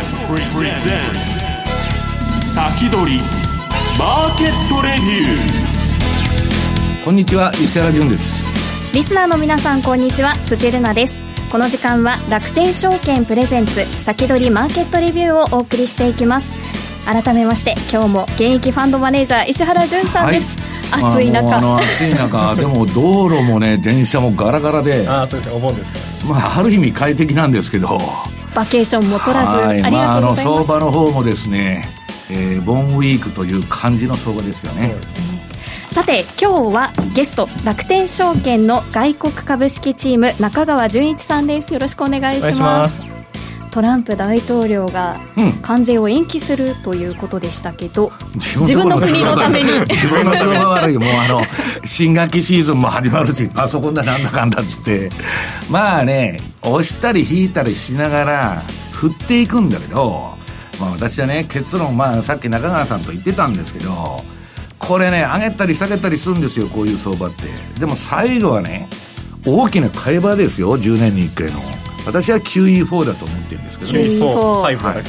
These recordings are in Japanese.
先取りマーケットレビュー。こんにちは石原潤ですリスナーの皆さんこんにちは。辻るなです。この時間は楽天証券プレゼンツ先取りマーケットレビューをお送りしていきます。改めまして今日も現役ファンドマネージャー石原潤さんです、はい暑い中、あの暑い中。でも道路もね電車もガラガラで。あそうですね。お盆ですかまあある意味快適なんですけどバケーションも取らず、ありがとうございます、まあ、あの相場の方もですね、えー、ボンウィークという感じの相場ですよね。さて今日はゲスト楽天証券の外国株式チーム中川純一さんです。よろしくお願いしますトランプ大統領が関税を延期するということでしたけど、うん、自分の国のために。自分の都合が悪いもうあの 新学期シーズンも始まるしパソコンだなんだかんだっつって。まあね押したり引いたりしながら振っていくんだけど、まあ、私はね結論まあさっき中川さんと言ってたんですけどこれね上げたり下げたりするんですよこういう相場って。でも最後はね大きな買い場ですよ10年に1回の。私は QE4 だと思ってるんですけどね。QE4 5だっ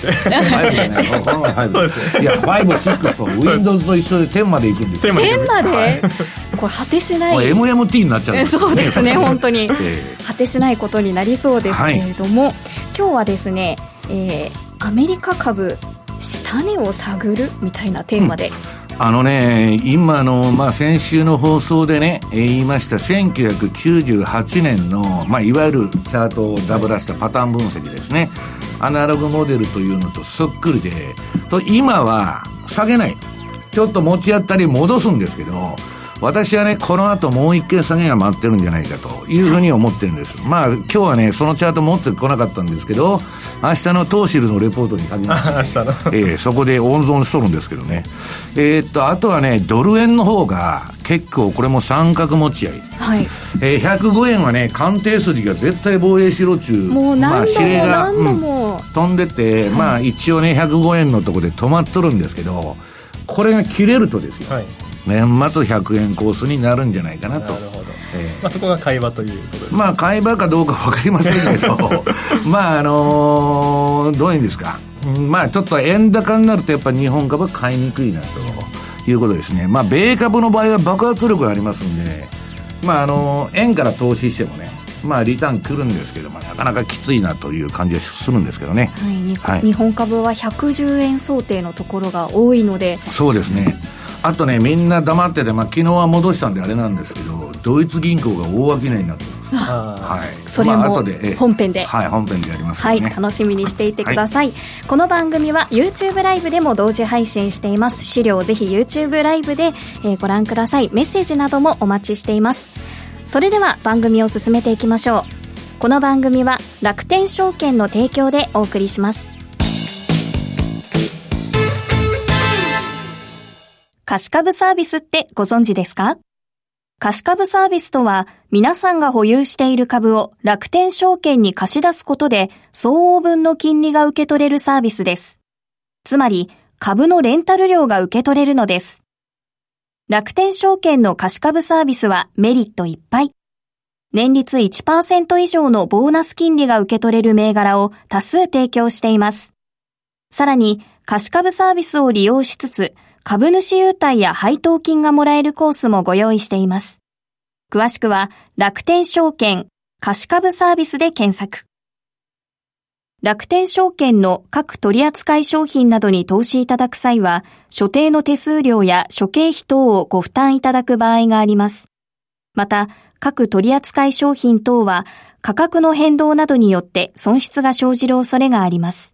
ていや56と Windows と一緒で10までい。くんですよ10までこれ果てしない。MMT になっちゃう、そうですね本当に、果てしない。ことになりそうですけれども、はい、今日はですね、えー、アメリカ株下値を探るみたい。なテーマで、うんあのね、今の、まあ、先週の放送でね、言いました1998年の、まあ、いわゆるチャートをダブらしたパターン分析ですね。アナログモデルというのとそっくりで、と、今は下げない。ちょっと持ち合ったり戻すんですけど、私はね、この後もう一回下げが待ってるんじゃないかというふうに思ってるんです。まあ、今日はね、そのチャート持ってこなかったんですけど、明日のトーシルのレポートに限りまして、明日のえー、そこで温存しとるんですけどね。えー、っと、あとはね、ドル円の方が結構これも三角持ち合い。はい。えー、105円はね、鑑定筋が絶対防衛しろ中、もう何度も何度も、うん、飛んでて、まあ一応ね、105円のところで止まっとるんですけど、これが切れるとですよ。はい年末100円コースになるんじゃないかなと。なるほど。えー、まあ、そこが買い場ということですまあ、買い場かどうか分かりませんけど、まあ、あのー、どういうんですか。まあ、ちょっと円高になると、やっぱり日本株は買いにくいなということですね。まあ、米株の場合は爆発力がありますんで、まあ、あのー、円から投資してもね、まあ、リターンくるんですけど、まあ、なかなかきついなという感じはするんですけどね、はい、はい、日本株は110円想定のところが多いのでそうですねあとね、みんな黙ってて、まあ、昨日は戻したんであれなんですけど、ドイツ銀行が大商いになってます。はい。それも本編で、はい、本編でやります、ね、はい、楽しみにしていてください。はい、この番組は YouTube ライブでも同時配信しています。資料ぜひ YouTube ライブで、えー、ご覧ください。メッセージなどもお待ちしています。それでは番組を進めていきましょう。この番組は楽天証券の提供でお送りします。貸株サービスってご存知ですか？貸株サービスとは、皆さんが保有している株を楽天証券に貸し出すことで、相応分の金利が受け取れるサービスです。つまり、株のレンタル料が受け取れるのです。楽天証券の貸株サービスはメリットいっぱい。年率1%以上のボーナス金利が受け取れる銘柄を多数提供しています。さらに、貸株サービスを利用しつつ、株主優待や配当金がもらえるコースもご用意しています。詳しくは楽天証券貸株サービスで検索。楽天証券の各取扱商品などに投資いただく際は、所定の手数料や諸経費等をご負担いただく場合があります。また、各取扱商品等は価格の変動などによって損失が生じる恐れがあります。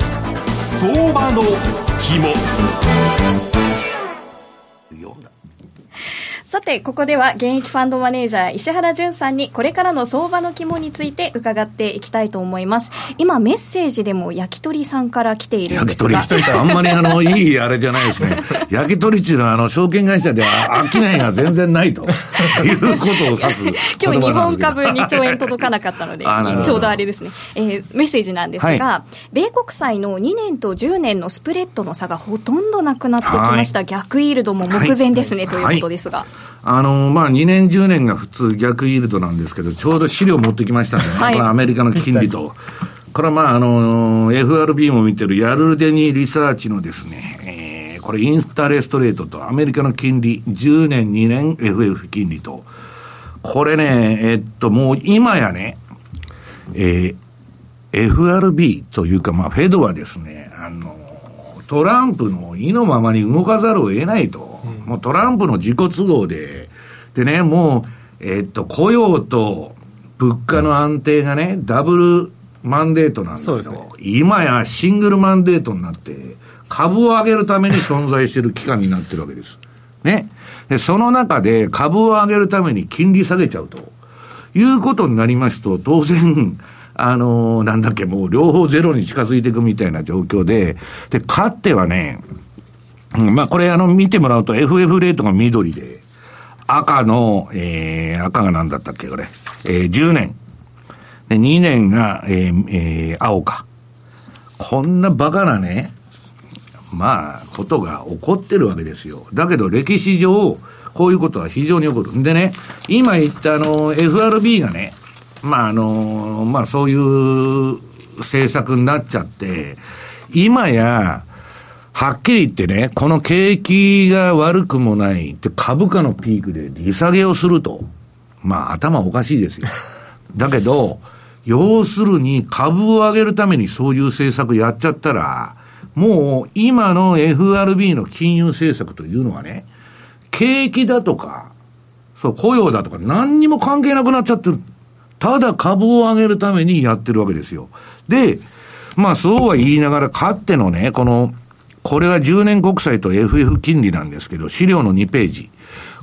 相場の肝。ささて、ここでは現役ファンドマネージャー石原淳さんにこれからの相場の肝について伺っていきたいと思います。今メッセージでも焼き鳥さんから来ているん焼き鳥。ですが。あんまりあの、いいあれじゃないですね。焼き鳥っていうのは、あの、証券会社では商いが全然ないということを指す今日日本株2兆円届かなかったのでちょうどあれですね、えーメッセージなんですが、は米国債の2年と10年のスプレッドの差がほとんどなくなってきました、逆イールドも目前ですね、はいということですが、あの、まあ、2年、10年が普通逆イールドなんですけど、ちょうど資料持ってきましたね、はいこれアメリカの金利と。これはまあ、あの、FRB も見てるヤルデニリサーチのですね、えーこれインタレストレートとアメリカの金利、10年、2年 FF 金利と。これね、えっと、もう今やね、えー FRB というか、まあ、フェドはですね、あの、トランプの意のままに動かざるを得ないと。もうトランプの自己都合で、でね、もう、えっと、雇用と物価の安定がね、ダブルマンデートなんだけど、ね今やシングルマンデートになって、株を上げるために存在している機関になってるわけです。ね。で、その中で株を上げるために金利下げちゃうと。いうことになりますと、当然、あのーなんだっけ、もう両方ゼロに近づいていくみたいな状況で、で、かってはね、うんまあこれあの見てもらうと FF レートが緑で、赤の、えー、赤が何だったっけ、これ。えー、10年。で、2年が、えーえー青か。こんなバカなね、まあ、ことが起こってるわけですよ。だけど歴史上、こういうことは非常に起こる。んでね、今言ったあの、FRB がね、まああの、まあそういう政策になっちゃって、今や、はっきり言ってね、この景気が悪くもないって株価のピークで利下げをすると。まあ頭おかしいですよ。だけど、要するに株を上げるためにそういう政策やっちゃったら、もう今の FRB の金融政策というのはね、景気だとか、そう、雇用だとか何にも関係なくなっちゃってる。ただ株を上げるためにやってるわけですよ。で、まあそうは言いながら、かってのね、この、これは10年国債と FF 金利なんですけど、資料の2ページ。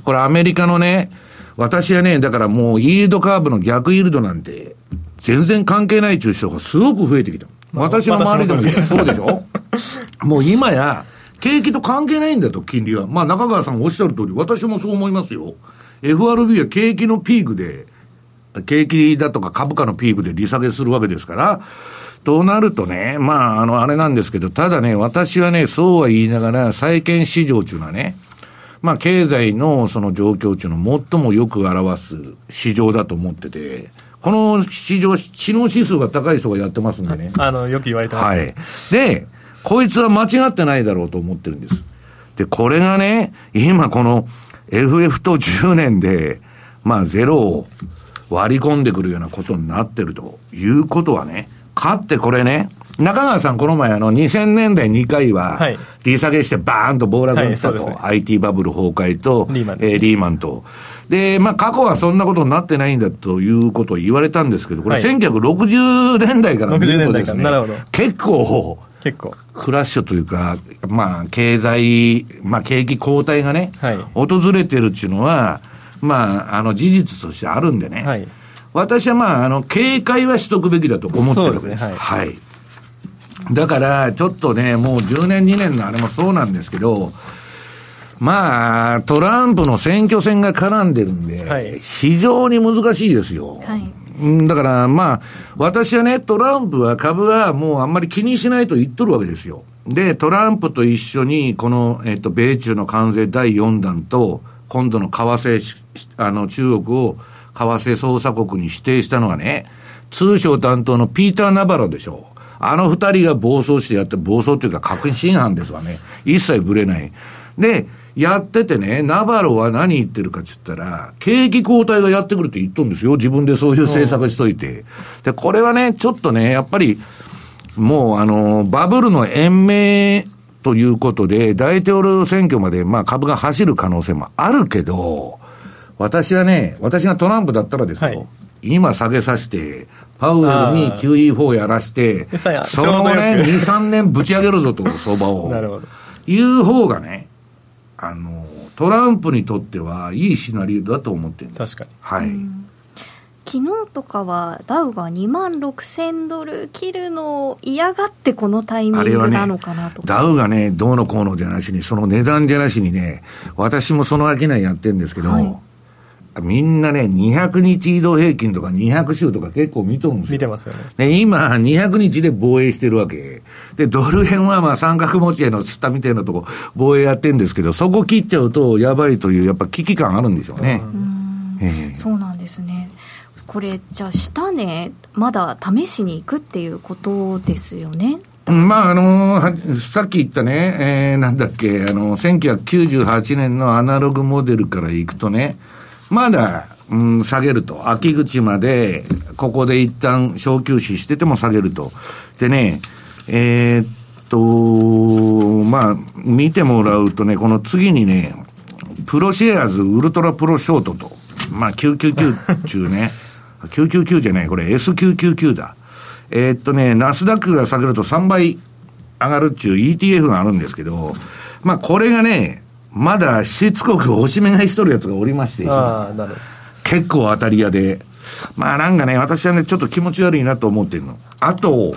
これアメリカのね、私はね、だからもうイールドカーブの逆イールドなんて、全然関係ない中人がすごく増えてきた。まあ私の周りでもそうでしょ？もう今や、景気と関係ないんだと、金利は。まあ中川さんおっしゃる通り、私もそう思いますよ。FRB は景気のピークで、景気だとか株価のピークで利下げするわけですから、となるとね、まあ、あの、あれなんですけど、ただね、私はね、そうは言いながら、債券市場っていうのはね、まあ、経済のその状況っていうのを最もよく表す市場だと思ってて、この市場、知能指数が高い人がやってますんでね。あの、よく言われてます。はい。で、こいつは間違ってないだろうと思ってるんです。で、これがね、今この FF と10年で、まあゼロを割り込んでくるようなことになってるということはね、かってこれね、中川さんこの前あの2000年代2回ははい、利下げしてバーンと暴落にしたと、はいそうですね。IT バブル崩壊と、リーマンねえーリーマンと。で、まあ過去はそんなことになってないんだということを言われたんですけど、これはい。1960年代から見るとです60年代ね結構、結構。クラッシュというか、まあ、経済、まあ、景気後退がね、はい。訪れてるっていうのは、まあ、あの、事実としてあるんでね。はい私はまあ、あの、警戒はしとくべきだと思ってるわけです。ですねはい。だから、ちょっとね、もう10年、2年のあれもそうなんですけど、まあ、トランプの選挙戦が絡んでるんで、はい非常に難しいですよ。はいうんだから、まあ、私はね、トランプは株はもうあんまり気にしないと言っとるわけですよ。で、トランプと一緒に、この、えっと、米中の関税第4弾と、今度の為替し、あの、中国を為替操作国に指定したのはね、通商担当のピーター・ナバロでしょう。あの二人が暴走してやって、暴走というか確信犯ですわね。一切ぶれない。で、やっててね、ナバロは何言ってるかっつったら、景気後退がやってくるって言っとんですよ。自分でそういう政策しといて。で、これはね、ちょっとね、やっぱり、もうあの、バブルの延命ということで、大統領選挙まで、まあ株が走る可能性もあるけど、私はね、私がトランプだったらですよ、はい今下げさせて、パウエルに QE4 やらしてその後ね、ちょうどよく2、3年ぶち上げるぞと、相場を。なるほど。いう方がね、あの、トランプにとってはいいシナリオだと思ってるんです。確かに。はい。昨日とかはダウが2万6000ドル切るのを嫌がってこのタイミングなのかなと、ダウがね、どうのこうのじゃなしに、その値段じゃなしにね、私もその商いやってるんですけど、はいみんなね、200日移動平均とか200週とか結構見とるんですよ。見てますよね。で、今、200日で防衛してるわけ。で、ドル円はまあ三角持ちへの下みたいなとこ、防衛やってんですけど、そこ切っちゃうとやばいという、やっぱ危機感あるんでしょうね。ええそうなんですねこれじゃあ下値まだ試しに行くっていうことですよね？うんまあ、あのはさっき言ったね、えー、なんだっけ、あの、1998年のアナログモデルからいくとね、まだ、うん、下げると。秋口まで、ここで一旦小休止してても下げると。でね、えーっと、まあ、見てもらうとね、この次にね、プロシェアーズウルトラプロショートと。まあ、999中ね。999じゃない、これ S999 だ。えーっとね、ナスダックが下げると3倍上がるっちゅう ETF があるんですけど、まあこれがね、まだしつこくおしめ買いしとるやつがおりまして。結構当たり屋で。まあなんかね、私はね、ちょっと気持ち悪いなと思ってるの。あと、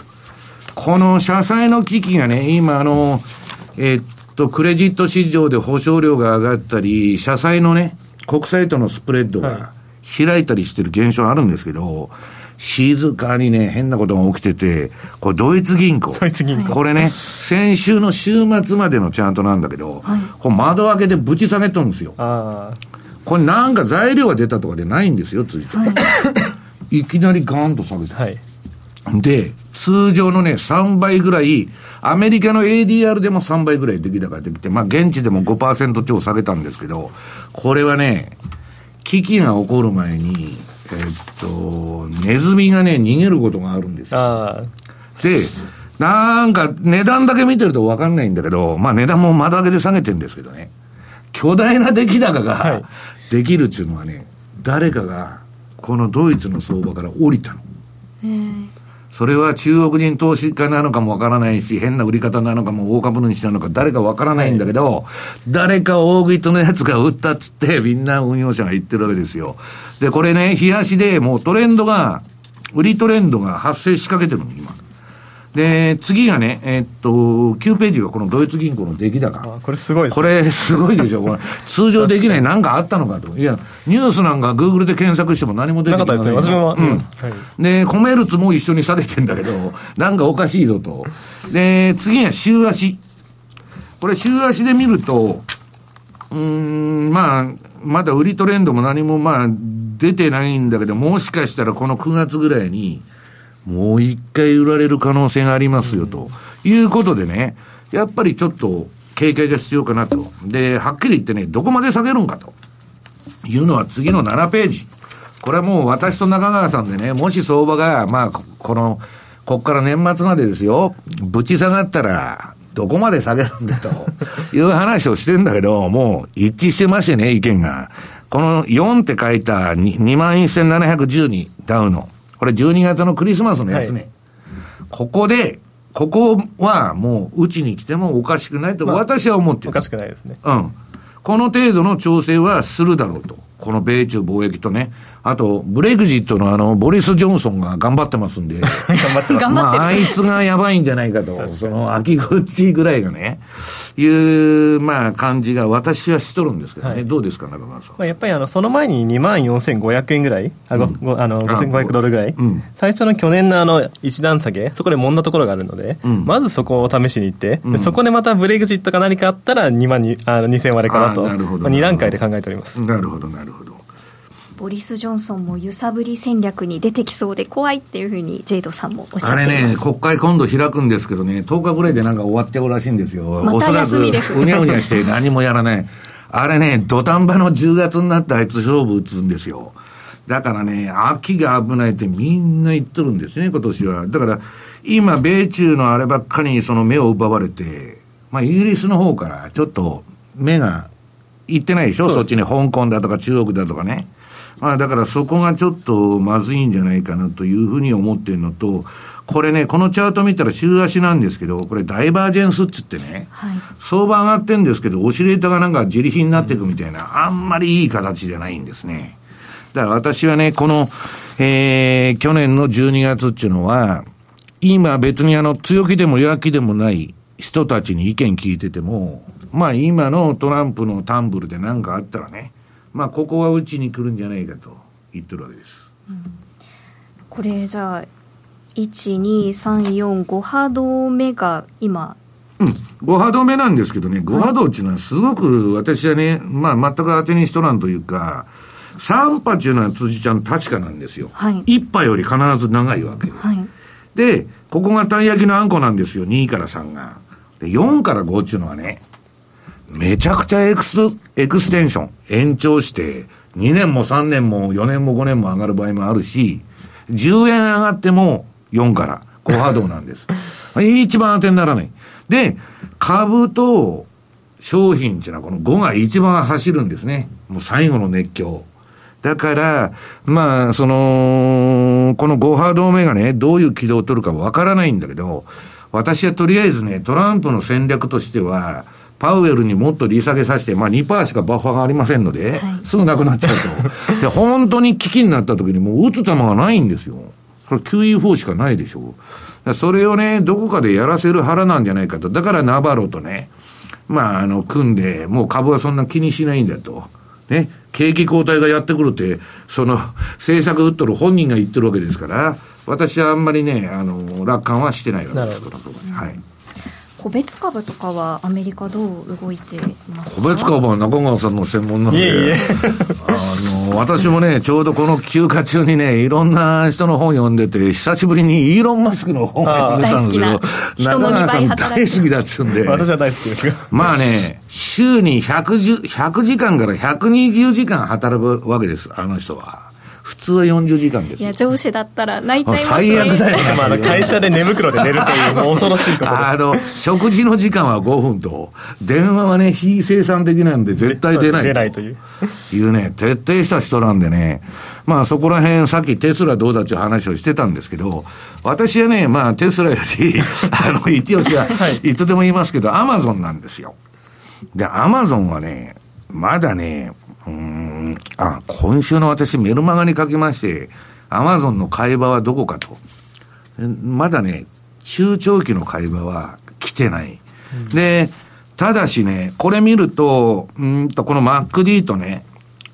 この社債の危機がね、今あの、えーっと、クレジット市場で保証料が上がったり、社債のね、国債とのスプレッドはいが開いたりしてる現象あるんですけど、静かにね、変なことが起きてて、これドイツ銀行。ドイツ銀行これね、先週の週末までのチャートなんだけど、これ窓開けてぶち下げとるんですよ。これなんか材料が出たとかでないんですよ、ついて。いきなりガーンと下げた。はい。で、通常のね、3倍ぐらい、アメリカの ADR でも3倍ぐらい出来高ができて、まあ現地でも5%超下げたんですけど、これはね、危機が起こる前に、えっと、ネズミがね、逃げることがあるんですよ。で、なんか値段だけ見てると分かんないんだけど、まあ値段も窓開けで下げてるんですけどね、巨大な出来高はがいできるっていうのはね、誰かがこのドイツの相場から降りたの。それは中国人投資家なのかもわからないし、変な売り方なのかも大株主なのか誰かわからないんだけど、誰か大食いとのやつが売ったっつってみんな運用者が言ってるわけですよ。で、これね、冷やしでもうトレンドが、売りトレンドが発生しかけてるの、今。で、次がね、えっと、9ページがこのドイツ銀行の出来高。あこれすごいですこね。れすごいでしょ、これ。通常できない何かあったのかと。いや、ニュースなんかグーグルで検索しても何も出てこない。なかったですね。私も、うん。はい。で、コメルツも一緒に下げてんだけど、なんかおかしいぞと。で、次が週足。これ週足で見ると、うーん、まあ、まだ売りトレンドも何もまあ出てないんだけど、もしかしたらこの9月ぐらいに、もう一回売られる可能性がありますよと。いうことでね、やっぱりちょっと警戒が必要かなと。で、はっきり言ってね、どこまで下げるんかと。いうのは次の7ページ。これはもう私と中川さんでね、もし相場が、まあ、ここの、こっから年末までですよ、ぶち下がったら、どこまで下げるんだと いう話をしてんだけど、もう一致してましてね、意見が。この4って書いた2万1712ダウの。これ12月のクリスマスのやつね。はいここで、ここはもう、うちに来てもおかしくないと私は思ってる。おかしくないですね。うん。この程度の調整はするだろうと。この米中貿易とね。あと、ブレグジットのあの、ボリス・ジョンソンが頑張ってますんで。頑張ってます。まあ、あいつがやばいんじゃないかと。その、秋口ぐらいがね、いう、まあ、感じが私はしとるんですけどね。はいどうですか、中川さん。まあ、やっぱりあのその前に2万4500円ぐらい、あごごあの5500ドルぐらい、うん最初の去年のあの一段下げ、そこで揉んだところがあるので、うんまずそこを試しに行って、そこでまたブレグジットか何かあったら2万にあの2000割れかなと、なるほどまあ、2段階で考えております。なるほど、なるほど。ボリス・ジョンソンも揺さぶり戦略に出てきそうで怖いっていうふうにジェイドさんもおっしゃあれっていますね、国会今度開くんですけどね、10日ぐらいでなんか終わっちゃうらしいんですよ。またおそらく、うにゃうにゃして何もやらない。あれね、土壇場の10月になってあいつ勝負打つんですよ。だからね、秋が危ないってみんな言っとるんですね、今年は。だから、今、米中のあればっかりにその目を奪われて、まあ、イギリスの方からちょっと目が行ってないでしょ？そっちに香港だとか中国だとかね。まあだからそこがちょっとまずいんじゃないかなというふうに思ってるのと、これね、このチャート見たら週足なんですけど、これダイバージェンスっつってね、はい。相場上がってんですけど、オシレーターがなんか自利品になっていくみたいな、あんまりいい形じゃないんですね。だから私はね、この、えー、去年の12月っていうのは、今別にあの、強気でも弱気でもない人たちに意見聞いてても、まあ今のトランプのタンブルで何かあったらね、まあここはうちに来るんじゃないかと言ってるわけです。これじゃあ、1、2、3、4、5波動目が今、5波動目なんですけどね、5波動っていうのはすごく私はね、まあ全く当てにしとらんというか、3波っていうのは辻ちゃん確かなんですよ。はい1波より必ず長いわけよ。はい。で、ここがたい焼きのあんこなんですよ、2から3が。で、4から5っていうのはね、めちゃくちゃエクス、エクステンション、延長して、2年も3年も4年も5年も上がる場合もあるし、10円上がっても4から5波動なんです。一番当てにならない。で、株と商品っていうのはこの5が一番走るんですね。もう最後の熱狂。だから、まあ、その、この5波動目がね、どういう軌道を取るかわからないんだけど、私はとりあえずね、トランプの戦略としては、パウエルにもっと利下げさせて、まあ2%しかバッファーがありませんので、はいすぐなくなっちゃうと。で、本当に危機になった時にもう打つ球がないんですよ。それ QE4 しかないでしょう。それをね、どこかでやらせる腹なんじゃないかと。だからナバロとね、まあ、あの、組んで、もう株はそんな気にしないんだと。ね。景気後退がやってくるって、その、政策打っとる本人が言ってるわけですから、私はあんまりね、あの、楽観はしてないわけですから、はい。個別株とかはアメリカどう動いていますか？個別株は中川さんの専門なんで、いえいえ。あの、私もね、ちょうどこの休暇中にね、いろんな人の本読んでて、久しぶりにイーロン・マスクの本を読んでたんですけど中川さん大好きだっつうんで、私は大好きですが。まあね、週に110、100時間から120時間働くわけです、あの人は。普通は40時間ですいや、。上司だったら泣いちゃいますね。最悪だよね まあ会社で寝袋で寝るという、恐ろしいことで。あの、食事の時間は5分と、電話はね、非生産的なんで絶対出ない出ないという。いうね、徹底した人なんでね、まあそこら辺、さっきテスラどうだっていう話をしてたんですけど、私はね、まあテスラより、あの、一押しは、いつでも言いますけど、アマゾンなんですよ。で、アマゾンはね、まだね、あ、今週の私メルマガに書きまして、アマゾンの買い場はどこかと。まだね、中長期の買い場は来てない。で、ただしね、これ見ると、うーんと、この MacD とね、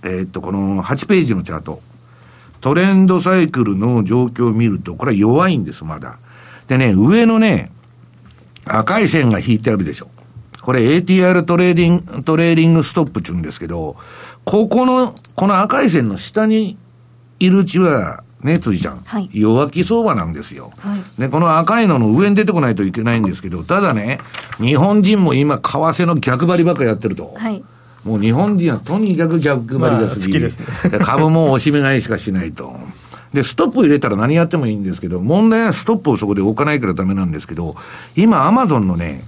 えーっと、この8ページのチャート。トレンドサイクルの状況を見ると、これは弱いんです、まだ。でね、上のね、赤い線が引いてあるでしょ。これ ATR トレーディング、トレーディングストップって言うんですけど、ここの、この赤い線の下にいるうちは、ね、辻ちゃん、はい弱気相場なんですよ。はいで、この赤いのの上に出てこないといけないんですけど、ただね、日本人も今、為替の逆張りばっかやってると。はい。もう日本人はとにかく逆張りが過ぎまあ好きですねで株も押し目買いしかしないと。で、ストップ入れたら何やってもいいんですけど、問題はストップをそこで置かないからダメなんですけど、今アマゾンのね、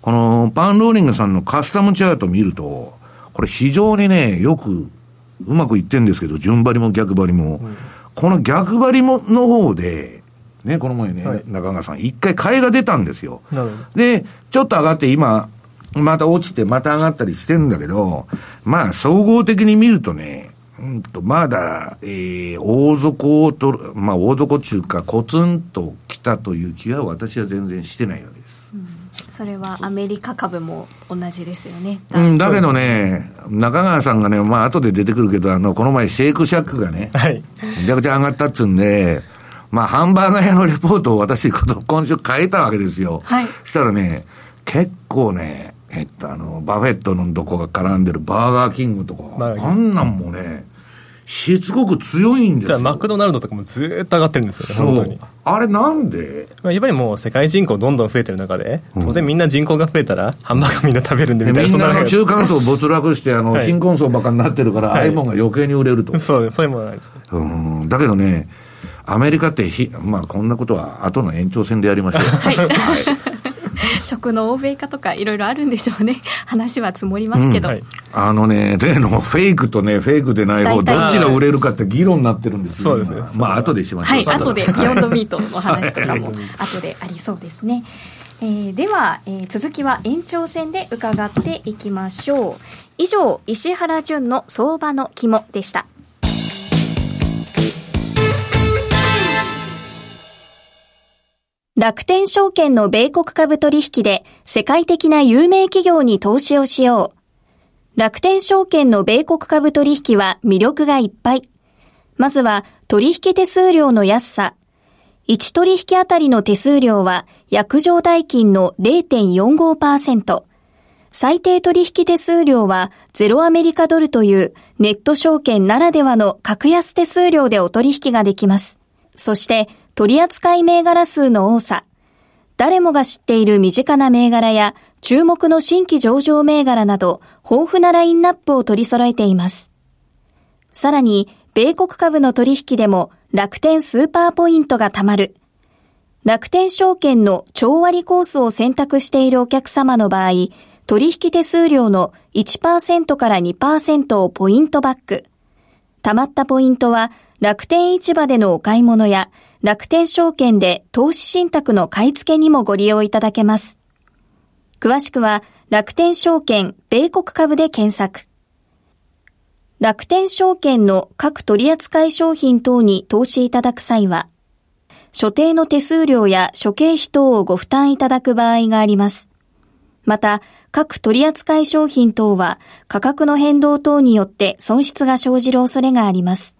このパンローリングさんのカスタムチャート見ると、これ非常にね、よくうまくいってんですけど、順張りも逆張りも。この逆張りもの方で、ね、この前ね、はい中川さん、一回買いが出たんですよ。で、ちょっと上がって今、また落ちてまた上がったりしてるんだけど、まあ、総合的に見るとね、うんと、まだ、えー、大底を取る、まあ、大底中か、コツンと来たという気は私は全然してないわけです。それはアメリカ株も同じですよね。うん、だけどね、中川さんがね、まあ、後で出てくるけど、あの、この前、シェイクシャックがね、はい。めちゃくちゃ上がったっつうんで、まあ、ハンバーガー屋のレポートを私、こと今週変えたわけですよ。はいしたらね、結構ね、えっと、あの、バフェットのどこが絡んでるバーガーキングとか、あんなんもね、しつこく強いんですじゃあ、よ。マクドナルドとかもずーっと上がってるんですよね、本当に。。あれなんで？まあ、やっぱりもう世界人口どんどん増えてる中で、当然みんな人口が増えたら、ハンバーガーみんな食べるんでみたいな。みんなあの中間層没落して、あの、はい新婚層ばっかになってるから、はい iPhone が余計に売れると。そう、そういうものなんですね。うん。だけどね、アメリカってひ、まあこんなことは後の延長戦でやりましょう。はい。食の欧米化とかいろいろあるんでしょうね。話は積もりますけど。うんはい、あのね、例のフェイクとね、フェイクでない方、どっちが売れるかって議論になってるんですよ。そうですね。まあ、後でしましょう。はい、後で、ビヨンドミートの話とかも、後でありそうですね。えー、では、えー、続きは延長戦で伺っていきましょう。以上、石原淳の相場の肝でした。楽天証券の米国株取引で世界的な有名企業に投資をしよう。楽天証券の米国株取引は魅力がいっぱい。まずは取引手数料の安さ。1取引あたりの手数料は約定代金の0.45%。最低取引手数料はゼロアメリカドルというネット証券ならではの格安手数料でお取引ができます。そして取扱銘柄数の多さ、誰もが知っている身近な銘柄や注目の新規上場銘柄など豊富なラインナップを取り揃えています。さらに、米国株の取引でも楽天スーパーポイントが貯まる。楽天証券の超割コースを選択しているお客様の場合、取引手数料の1%から2%をポイントバック。貯まったポイントは楽天市場でのお買い物や楽天証券で投資信託の買い付けにもご利用いただけます。詳しくは楽天証券米国株で検索。楽天証券の各取扱商品等に投資いただく際は、所定の手数料や諸経費等をご負担いただく場合があります。また、各取扱商品等は価格の変動等によって損失が生じる恐れがあります。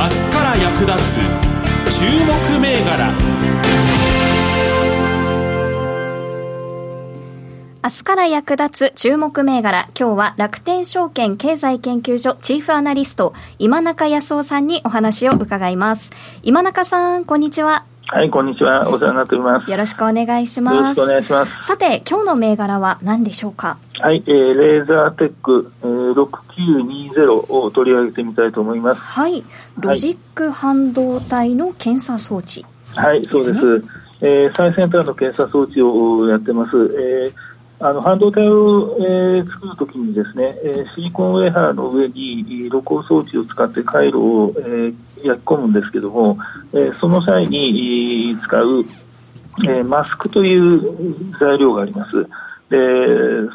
明日から役立つ注目銘柄。明日から役立つ注目銘柄。今日は楽天証券経済研究所チーフアナリスト今中康夫さんにお話を伺います。今中さんこんにちは。はい、こんにちは。お世話になっております。よろしくお願いします。よろしくお願いします。さて、今日の銘柄は何でしょうか？はい、えー、レーザーテック、えー、6920を取り上げてみたいと思います。はい、ロジック半導体の検査装置、はい、そうです。えー、最先端の検査装置をやってます。えーあの半導体を、えー、作るときにですね、えー、シリコンウェハーの上に露光装置を使って回路を、えー、焼き込むんですけども、えー、その際に使う、えー、マスクという材料があります。で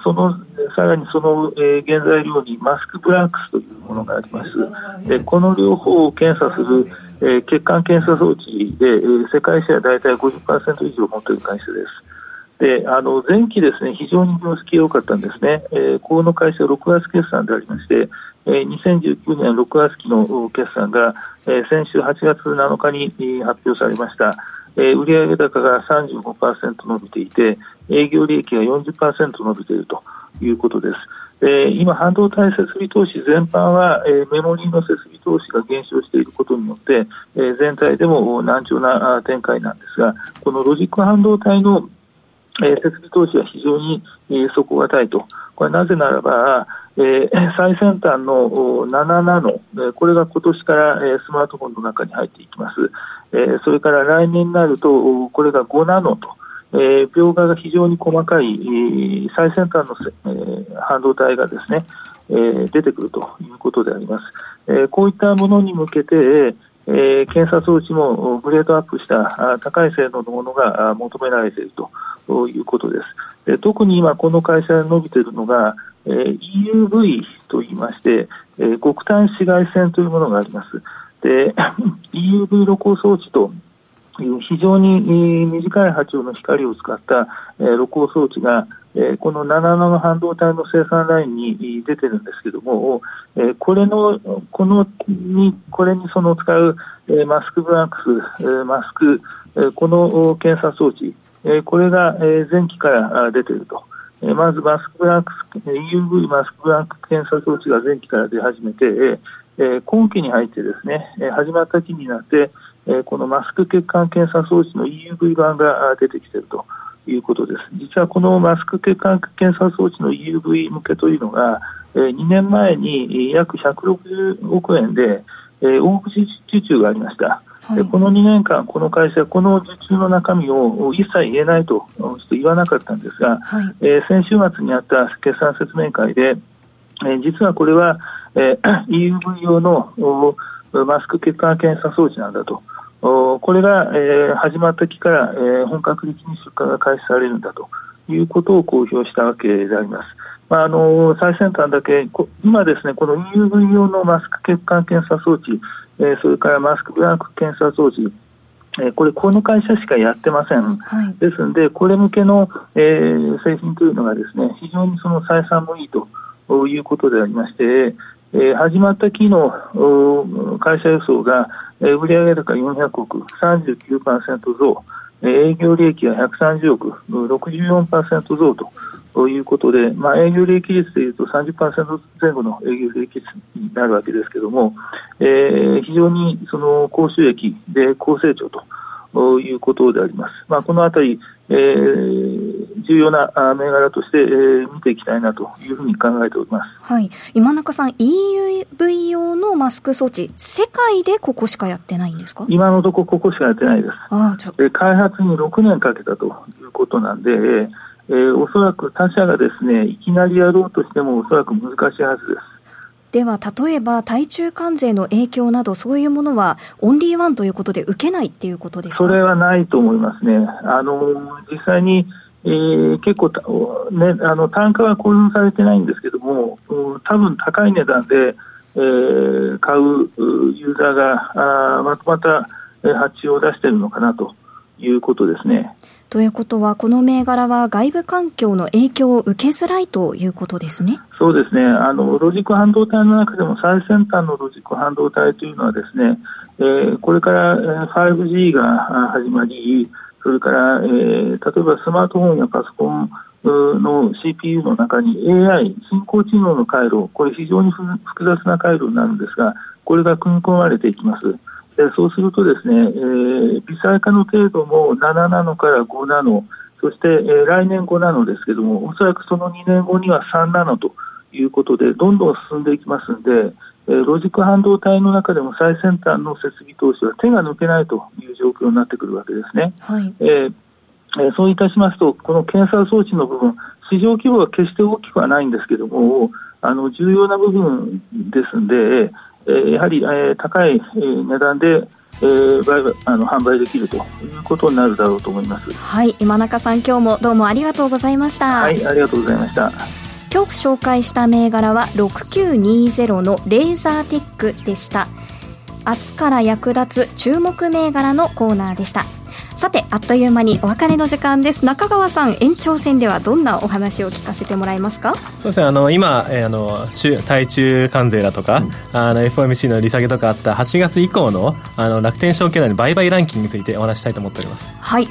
そのさらにその、えー、原材料にマスクブラックスというものがありますでこの両方を検査する、えー、血管検査装置で、えー、世界シェア大体50%以上持っている会社ですであの前期ですね非常に業績良かったんですね、えー、この会社6月決算でありましてえー、2019年6月期の決算が、えー、先週8月7日に発表されました。えー、売上高が35%伸びていて、営業利益が40%伸びているということです。えー、今、半導体設備投資全般は、えー、メモリーの設備投資が減少していることによって、えー、全体でも難聴な展開なんですが、このロジック半導体の、えー、設備投資は非常に、えー、底堅いと。これなぜならば、えー、最先端の7ナノ、これが今年から、えー、スマートフォンの中に入っていきます。えー、それから来年になると、これが5ナノと、えー、描画が非常に細かい、えー、最先端の、えー、半導体がですね、えー、出てくるということであります。えー、こういったものに向けて、えー、検査装置もグレードアップした高い性能のものが求められているとということです。で特に今、この会社で伸びているのが、えー、EUV と言いまして、えー、極端紫外線というものがあります。で、EUV 露光装置という非常に短い波長の光を使った、えー、露光装置が、えー、この7ナノ半導体の生産ラインに出てるんですけども、えー、これの、このに、これにその使う、えー、マスクブランクス、えー、マスク、えー、この検査装置、え、これが、え、前期から出ていると。まずマスクブランク EUV マスクブランク検査装置が前期から出始めて、え今期に入ってですね、始まった期になって、えこのマスク血管検査装置の EUV 版が出てきているということです。実はこのマスク血管検査装置の EUV 向けというのが、え2年前に約160億円で、え大口受注がありました。はい、この2年間、この会社、この受注の中身を一切言えないとちょっと言わなかったんですが、はい、えー、先週末にあった決算説明会で、えー、実はこれは、えー、EUV 用のマスク血管検査装置なんだと。これが、えー、始まった期から、えー、本格的に出荷が開始されるんだということを公表したわけであります。まあ、あの最先端だけ、今ですね、この EUV 用のマスク血管検査装置、えー、それからマスクブランク検査装置、えー、これ、この会社しかやってません、はい、ですので、これ向けの、えー、製品というのがですね非常にその採算もいいということでありまして、えー、始まった期の会社予想が、えー、売上高400億、39%増、営業利益は130億、64%増と。ということで、まあ、営業利益率でいうと30%前後の営業利益率になるわけですけれども、えー、非常にその高収益で高成長ということであります。まあ、このあたり、えー、重要な銘柄として、えー、見ていきたいなというふうに考えております。はい。今中さん、EUV 用のマスク装置、世界でここしかやってないんですか？今のところここしかやってないです。あじゃ開発に6年かけたということなんで、えー、おそらく他社がですね、いきなりやろうとしてもおそらく難しいはずです。では、例えば、対中関税の影響など、そういうものは、オンリーワンということで受けないっていうことですか？それはないと思いますね。あの、実際に、えー、結構、ね、あの、単価は公表されてないんですけども、多分高い値段で、えー、買うユーザーが、あまたまた、発注を出しているのかなということですね。ということは、この銘柄は外部環境の影響を受けづらいということですね。そうですね。あの、ロジック半導体の中でも最先端のロジック半導体というのはですね、えー、これから 5G が始まり、それから、えー、例えばスマートフォンやパソコンの CPU の中に AI、人工知能の回路、これ非常に複雑な回路になるんですが、これが組み込まれていきます。そうするとですね、えー、微細化の程度も7ナノから5ナノ、そして、えー、来年5ナノですけども、おそらくその2年後には3ナノということで、どんどん進んでいきますので、えー、ロジック半導体の中でも最先端の設備投資は手が抜けないという状況になってくるわけですね。はい、えーえそういたしますと、この検査装置の部分、市場規模は決して大きくはないんですけども、あの重要な部分ですので、えー、やはり、えー、高い、えー、値段でえー、売あの販売できるということになるだろうと思います。はい。今中さん今日もどうもありがとうございました。はい。ありがとうございました。今日紹介した銘柄は6920のレーザーテックでした。明日から役立つ注目銘柄のコーナーでしたさてあっという間にお別れの時間です。中川さん延長戦ではどんなお話を聞かせてもらえますか？そうですね。あの今、えー、あの対中関税だとか、うん、あの FOMC の利下げとかあった8月以降のあの楽天証券内の売買ランキングについてお話したいと思っております。はい。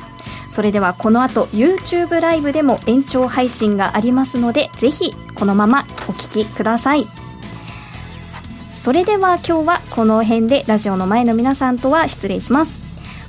それではこの後 YouTube ライブでも延長配信がありますのでぜひこのままお聞きください。それでは今日はこの辺でラジオの前の皆さんとは失礼します